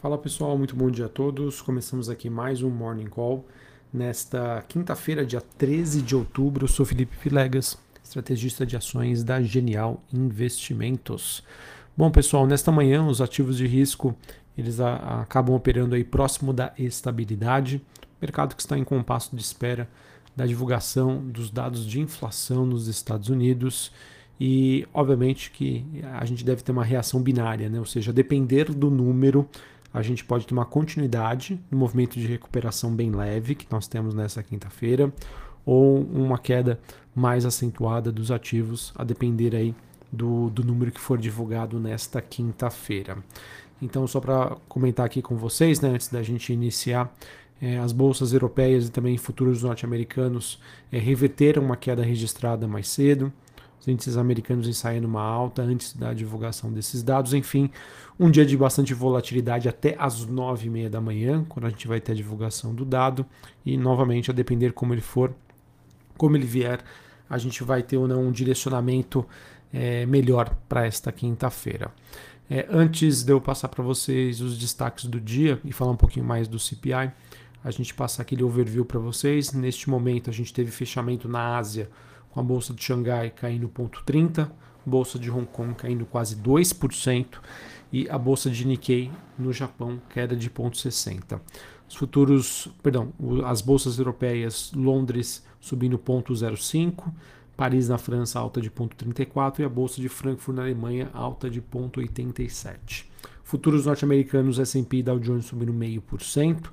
Fala pessoal, muito bom dia a todos. Começamos aqui mais um Morning Call. Nesta quinta-feira, dia 13 de outubro, eu sou Felipe Filegas, estrategista de ações da Genial Investimentos. Bom pessoal, nesta manhã os ativos de risco eles acabam operando aí próximo da estabilidade. Mercado que está em compasso de espera da divulgação dos dados de inflação nos Estados Unidos e obviamente que a gente deve ter uma reação binária, né? ou seja, depender do número a gente pode uma continuidade no movimento de recuperação bem leve que nós temos nessa quinta-feira, ou uma queda mais acentuada dos ativos, a depender aí do, do número que for divulgado nesta quinta-feira. Então, só para comentar aqui com vocês, né, antes da gente iniciar, é, as bolsas europeias e também futuros norte-americanos é, reverteram uma queda registrada mais cedo os índices americanos ensaiando uma alta antes da divulgação desses dados. Enfim, um dia de bastante volatilidade até às nove e meia da manhã, quando a gente vai ter a divulgação do dado. E novamente, a depender como ele for, como ele vier, a gente vai ter ou não um direcionamento é, melhor para esta quinta-feira. É, antes de eu passar para vocês os destaques do dia e falar um pouquinho mais do CPI, a gente passa aquele overview para vocês. Neste momento, a gente teve fechamento na Ásia com a bolsa de Xangai caindo 0,30%, bolsa de Hong Kong caindo quase 2% e a bolsa de Nikkei no Japão queda de 0,60%. Os futuros, perdão, as bolsas europeias, Londres subindo 0,05%, Paris na França alta de 0,34% e a bolsa de Frankfurt na Alemanha alta de 0,87%. Futuros norte-americanos, S&P e Dow Jones subindo 0,5%,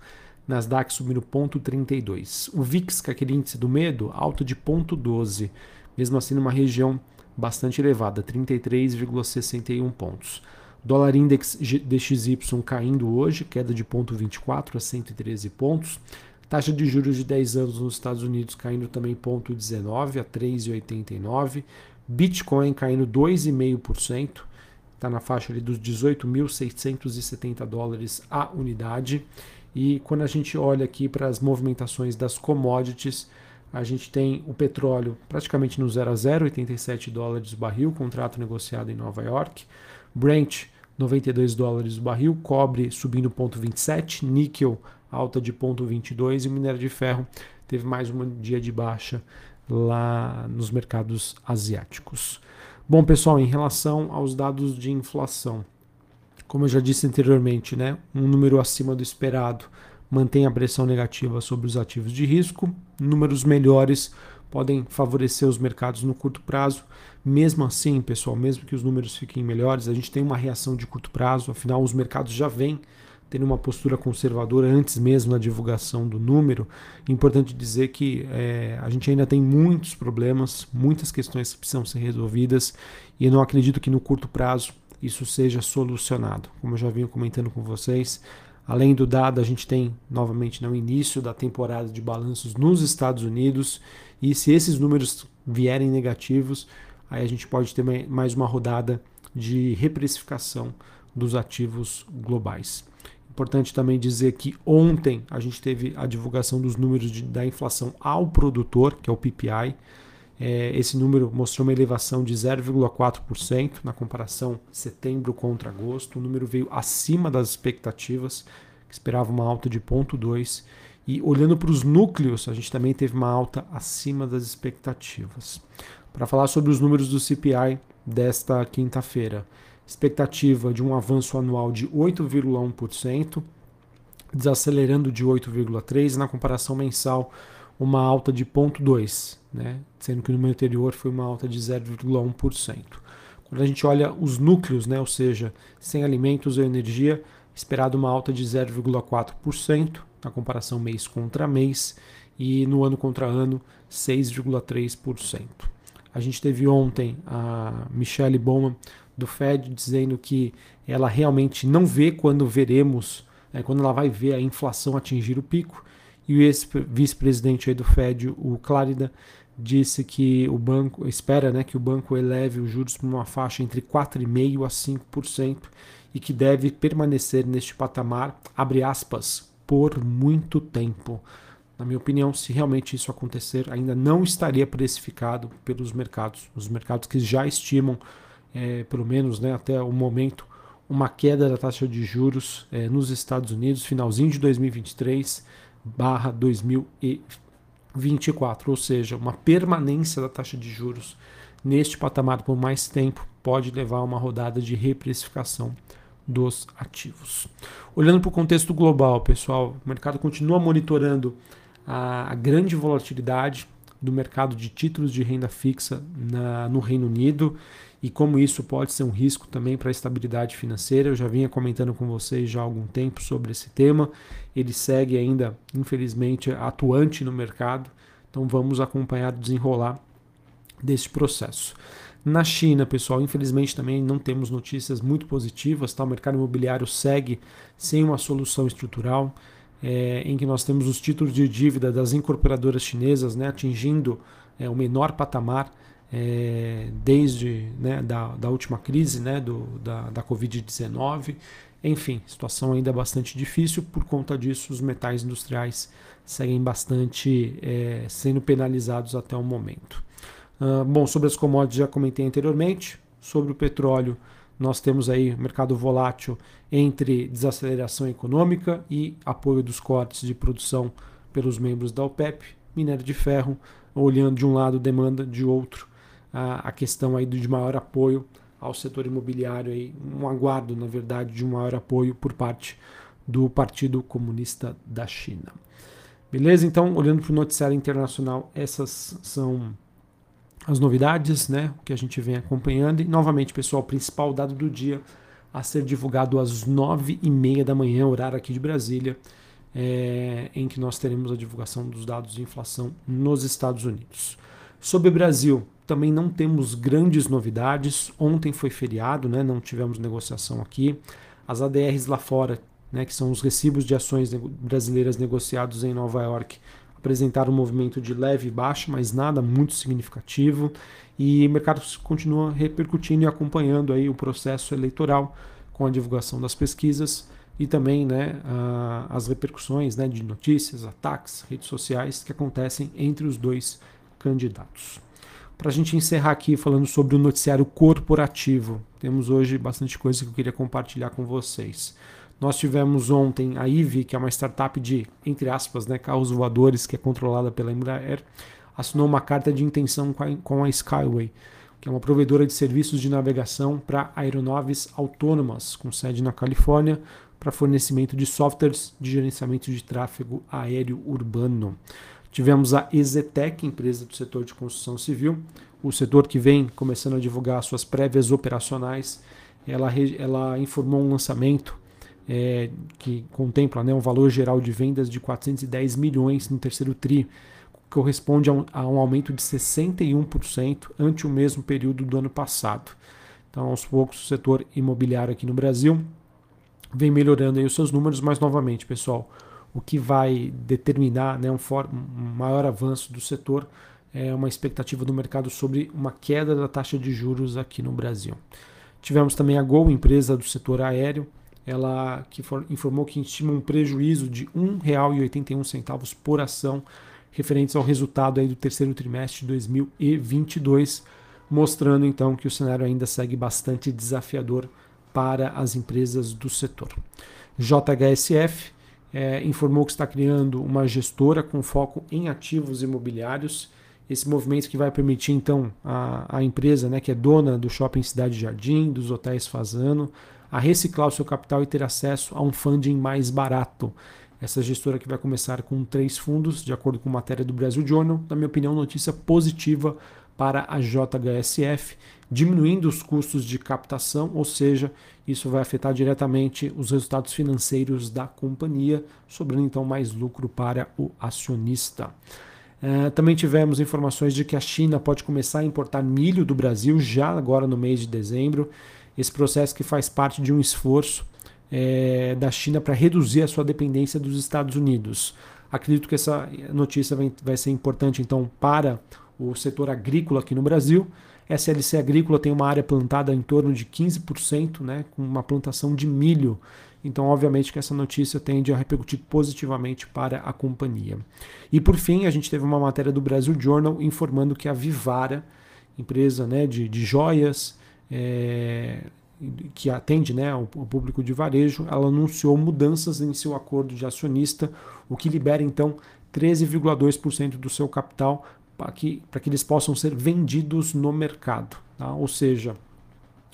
Nasdaq subindo 0,32. O VIX, que é aquele índice do medo, alto de 0,12. Mesmo assim, numa região bastante elevada, 33,61 pontos. Dólar Index DXY caindo hoje, queda de 0,24 a 113 pontos. Taxa de juros de 10 anos nos Estados Unidos caindo também 0,19 a 3,89. Bitcoin caindo 2,5%, está na faixa ali dos 18.670 dólares a unidade. E quando a gente olha aqui para as movimentações das commodities, a gente tem o petróleo praticamente no 0 a 0, 87 dólares o barril, contrato negociado em Nova York. Brent, 92 dólares o barril, cobre subindo 0,27, níquel alta de 0,22 e o minério de ferro teve mais um dia de baixa lá nos mercados asiáticos. Bom, pessoal, em relação aos dados de inflação, como eu já disse anteriormente, né, um número acima do esperado mantém a pressão negativa sobre os ativos de risco. Números melhores podem favorecer os mercados no curto prazo. Mesmo assim, pessoal, mesmo que os números fiquem melhores, a gente tem uma reação de curto prazo, afinal, os mercados já vêm tendo uma postura conservadora antes mesmo da divulgação do número. Importante dizer que é, a gente ainda tem muitos problemas, muitas questões que precisam ser resolvidas e eu não acredito que no curto prazo isso seja solucionado. Como eu já vinha comentando com vocês, além do dado, a gente tem novamente no início da temporada de balanços nos Estados Unidos, e se esses números vierem negativos, aí a gente pode ter mais uma rodada de reprecificação dos ativos globais. Importante também dizer que ontem a gente teve a divulgação dos números de, da inflação ao produtor, que é o PPI, esse número mostrou uma elevação de 0,4% na comparação setembro contra agosto. O número veio acima das expectativas, que esperava uma alta de 0,2%. E olhando para os núcleos, a gente também teve uma alta acima das expectativas. Para falar sobre os números do CPI desta quinta-feira, expectativa de um avanço anual de 8,1%, desacelerando de 8,3% na comparação mensal uma alta de 0,2, né? sendo que no número anterior foi uma alta de 0,1%. Quando a gente olha os núcleos, né? ou seja, sem alimentos ou energia, esperado uma alta de 0,4% na comparação mês contra mês e no ano contra ano 6,3%. A gente teve ontem a Michelle Bowman do Fed dizendo que ela realmente não vê quando veremos, né, quando ela vai ver a inflação atingir o pico e o ex-vice-presidente do Fed, o Clarida, disse que o banco espera né, que o banco eleve os juros para uma faixa entre 4,5% a 5% e que deve permanecer neste patamar, abre aspas, por muito tempo. Na minha opinião, se realmente isso acontecer, ainda não estaria precificado pelos mercados. Os mercados que já estimam, é, pelo menos né, até o momento, uma queda da taxa de juros é, nos Estados Unidos, finalzinho de 2023 barra 2024, ou seja, uma permanência da taxa de juros neste patamar por mais tempo pode levar a uma rodada de reprecificação dos ativos. Olhando para o contexto global, pessoal, o mercado continua monitorando a, grande volatilidade do mercado de títulos de renda fixa na, no Reino Unido e como isso pode ser um risco também para a estabilidade financeira. Eu já vinha comentando com vocês já há algum tempo sobre esse tema. Ele segue ainda, infelizmente, atuante no mercado. Então vamos acompanhar o desenrolar desse processo. Na China, pessoal, infelizmente também não temos notícias muito positivas. Tá? O mercado imobiliário segue sem uma solução estrutural, é, em que nós temos os títulos de dívida das incorporadoras chinesas né, atingindo é, o menor patamar é, desde né, da, da última crise né, do, da, da Covid-19. Enfim, situação ainda bastante difícil. Por conta disso, os metais industriais seguem bastante é, sendo penalizados até o momento. Uh, bom, sobre as commodities já comentei anteriormente. Sobre o petróleo, nós temos aí mercado volátil entre desaceleração econômica e apoio dos cortes de produção pelos membros da OPEP. Minério de ferro, olhando de um lado demanda, de outro a, questão aí de maior apoio ao setor imobiliário, aí, um aguardo, na verdade, de um maior apoio por parte do Partido Comunista da China. Beleza? Então, olhando para o noticiário internacional, essas são as novidades, né, que a gente vem acompanhando. E, novamente, pessoal, principal dado do dia a ser divulgado às nove e meia da manhã, horário aqui de Brasília, é, em que nós teremos a divulgação dos dados de inflação nos Estados Unidos. Sobre o Brasil, também não temos grandes novidades. Ontem foi feriado, né? não tivemos negociação aqui. As ADRs lá fora, né, que são os recibos de ações brasileiras negociados em Nova York, apresentaram um movimento de leve baixa, mas nada muito significativo. E o mercado continua repercutindo e acompanhando aí o processo eleitoral com a divulgação das pesquisas e também né, as repercussões né, de notícias, ataques, redes sociais que acontecem entre os dois candidatos. Para a gente encerrar aqui falando sobre o noticiário corporativo, temos hoje bastante coisa que eu queria compartilhar com vocês. Nós tivemos ontem a IVE, que é uma startup de, entre aspas, né, carros voadores, que é controlada pela Embraer, assinou uma carta de intenção com a Skyway, que é uma provedora de serviços de navegação para aeronaves autônomas, com sede na Califórnia, para fornecimento de softwares de gerenciamento de tráfego aéreo urbano. Tivemos a Exetec, empresa do setor de construção civil, o setor que vem começando a divulgar suas prévias operacionais. Ela, ela informou um lançamento é, que contempla né, um valor geral de vendas de 410 milhões no terceiro TRI, corresponde a um, a um aumento de 61% ante o mesmo período do ano passado. Então, aos poucos, o setor imobiliário aqui no Brasil vem melhorando aí os seus números, mas novamente, pessoal, o que vai determinar né, um, for, um maior avanço do setor é uma expectativa do mercado sobre uma queda da taxa de juros aqui no Brasil. Tivemos também a Gol, empresa do setor aéreo, ela que for, informou que estima um prejuízo de R$ 1,81 por ação referentes ao resultado aí do terceiro trimestre de 2022, mostrando então que o cenário ainda segue bastante desafiador para as empresas do setor. JHSF é, informou que está criando uma gestora com foco em ativos imobiliários. Esse movimento que vai permitir então a, a empresa, né, que é dona do Shopping Cidade Jardim, dos hotéis Fazano, a reciclar o seu capital e ter acesso a um funding mais barato. Essa gestora que vai começar com três fundos, de acordo com matéria do Brasil Journal, na minha opinião, notícia positiva para a JHSF, diminuindo os custos de captação, ou seja, isso vai afetar diretamente os resultados financeiros da companhia, sobrando então mais lucro para o acionista. Uh, também tivemos informações de que a China pode começar a importar milho do Brasil já agora no mês de dezembro. Esse processo que faz parte de um esforço é, da China para reduzir a sua dependência dos Estados Unidos. Acredito que essa notícia vai, vai ser importante então para o setor agrícola aqui no Brasil SLC Agrícola tem uma área plantada em torno de 15%, né, com uma plantação de milho. Então, obviamente, que essa notícia tende a repercutir positivamente para a companhia. E por fim, a gente teve uma matéria do Brasil Journal informando que a Vivara, empresa né, de, de joias, é, que atende né, o, público de varejo, ela anunciou mudanças em seu acordo de acionista, o que libera então 13,2% do seu capital para que, que eles possam ser vendidos no mercado. Tá? Ou seja,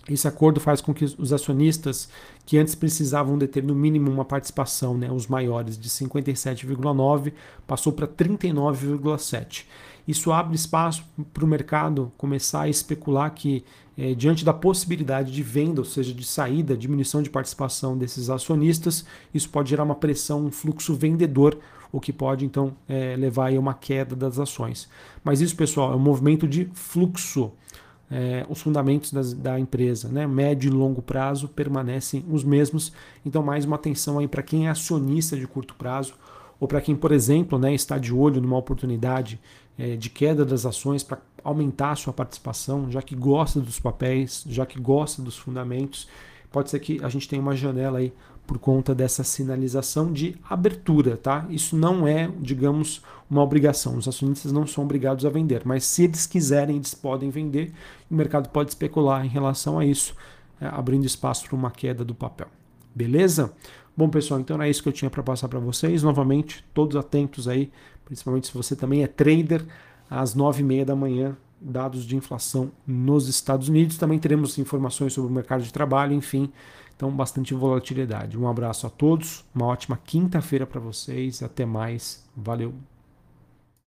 esse acordo faz com que os acionistas que antes precisavam deter no mínimo uma participação, né, os maiores de 57,9 passou para 39,7. Isso abre espaço para o mercado começar a especular que é, diante da possibilidade de venda, ou seja, de saída, diminuição de participação desses acionistas, isso pode gerar uma pressão, um fluxo vendedor, o que pode então é, levar a uma queda das ações. Mas isso, pessoal, é um movimento de fluxo é, os fundamentos das, da empresa, né? médio e longo prazo, permanecem os mesmos. Então, mais uma atenção aí para quem é acionista de curto prazo ou para quem, por exemplo, né, está de olho numa oportunidade é, de queda das ações para aumentar a sua participação, já que gosta dos papéis, já que gosta dos fundamentos. Pode ser que a gente tenha uma janela aí por conta dessa sinalização de abertura, tá? Isso não é, digamos, uma obrigação. Os acionistas não são obrigados a vender, mas se eles quiserem, eles podem vender. O mercado pode especular em relação a isso, é, abrindo espaço para uma queda do papel. Beleza? Bom, pessoal, então é isso que eu tinha para passar para vocês. Novamente, todos atentos aí, principalmente se você também é trader, às nove e meia da manhã, dados de inflação nos Estados Unidos. Também teremos informações sobre o mercado de trabalho, enfim. Então, bastante volatilidade. Um abraço a todos, uma ótima quinta-feira para vocês. Até mais. Valeu.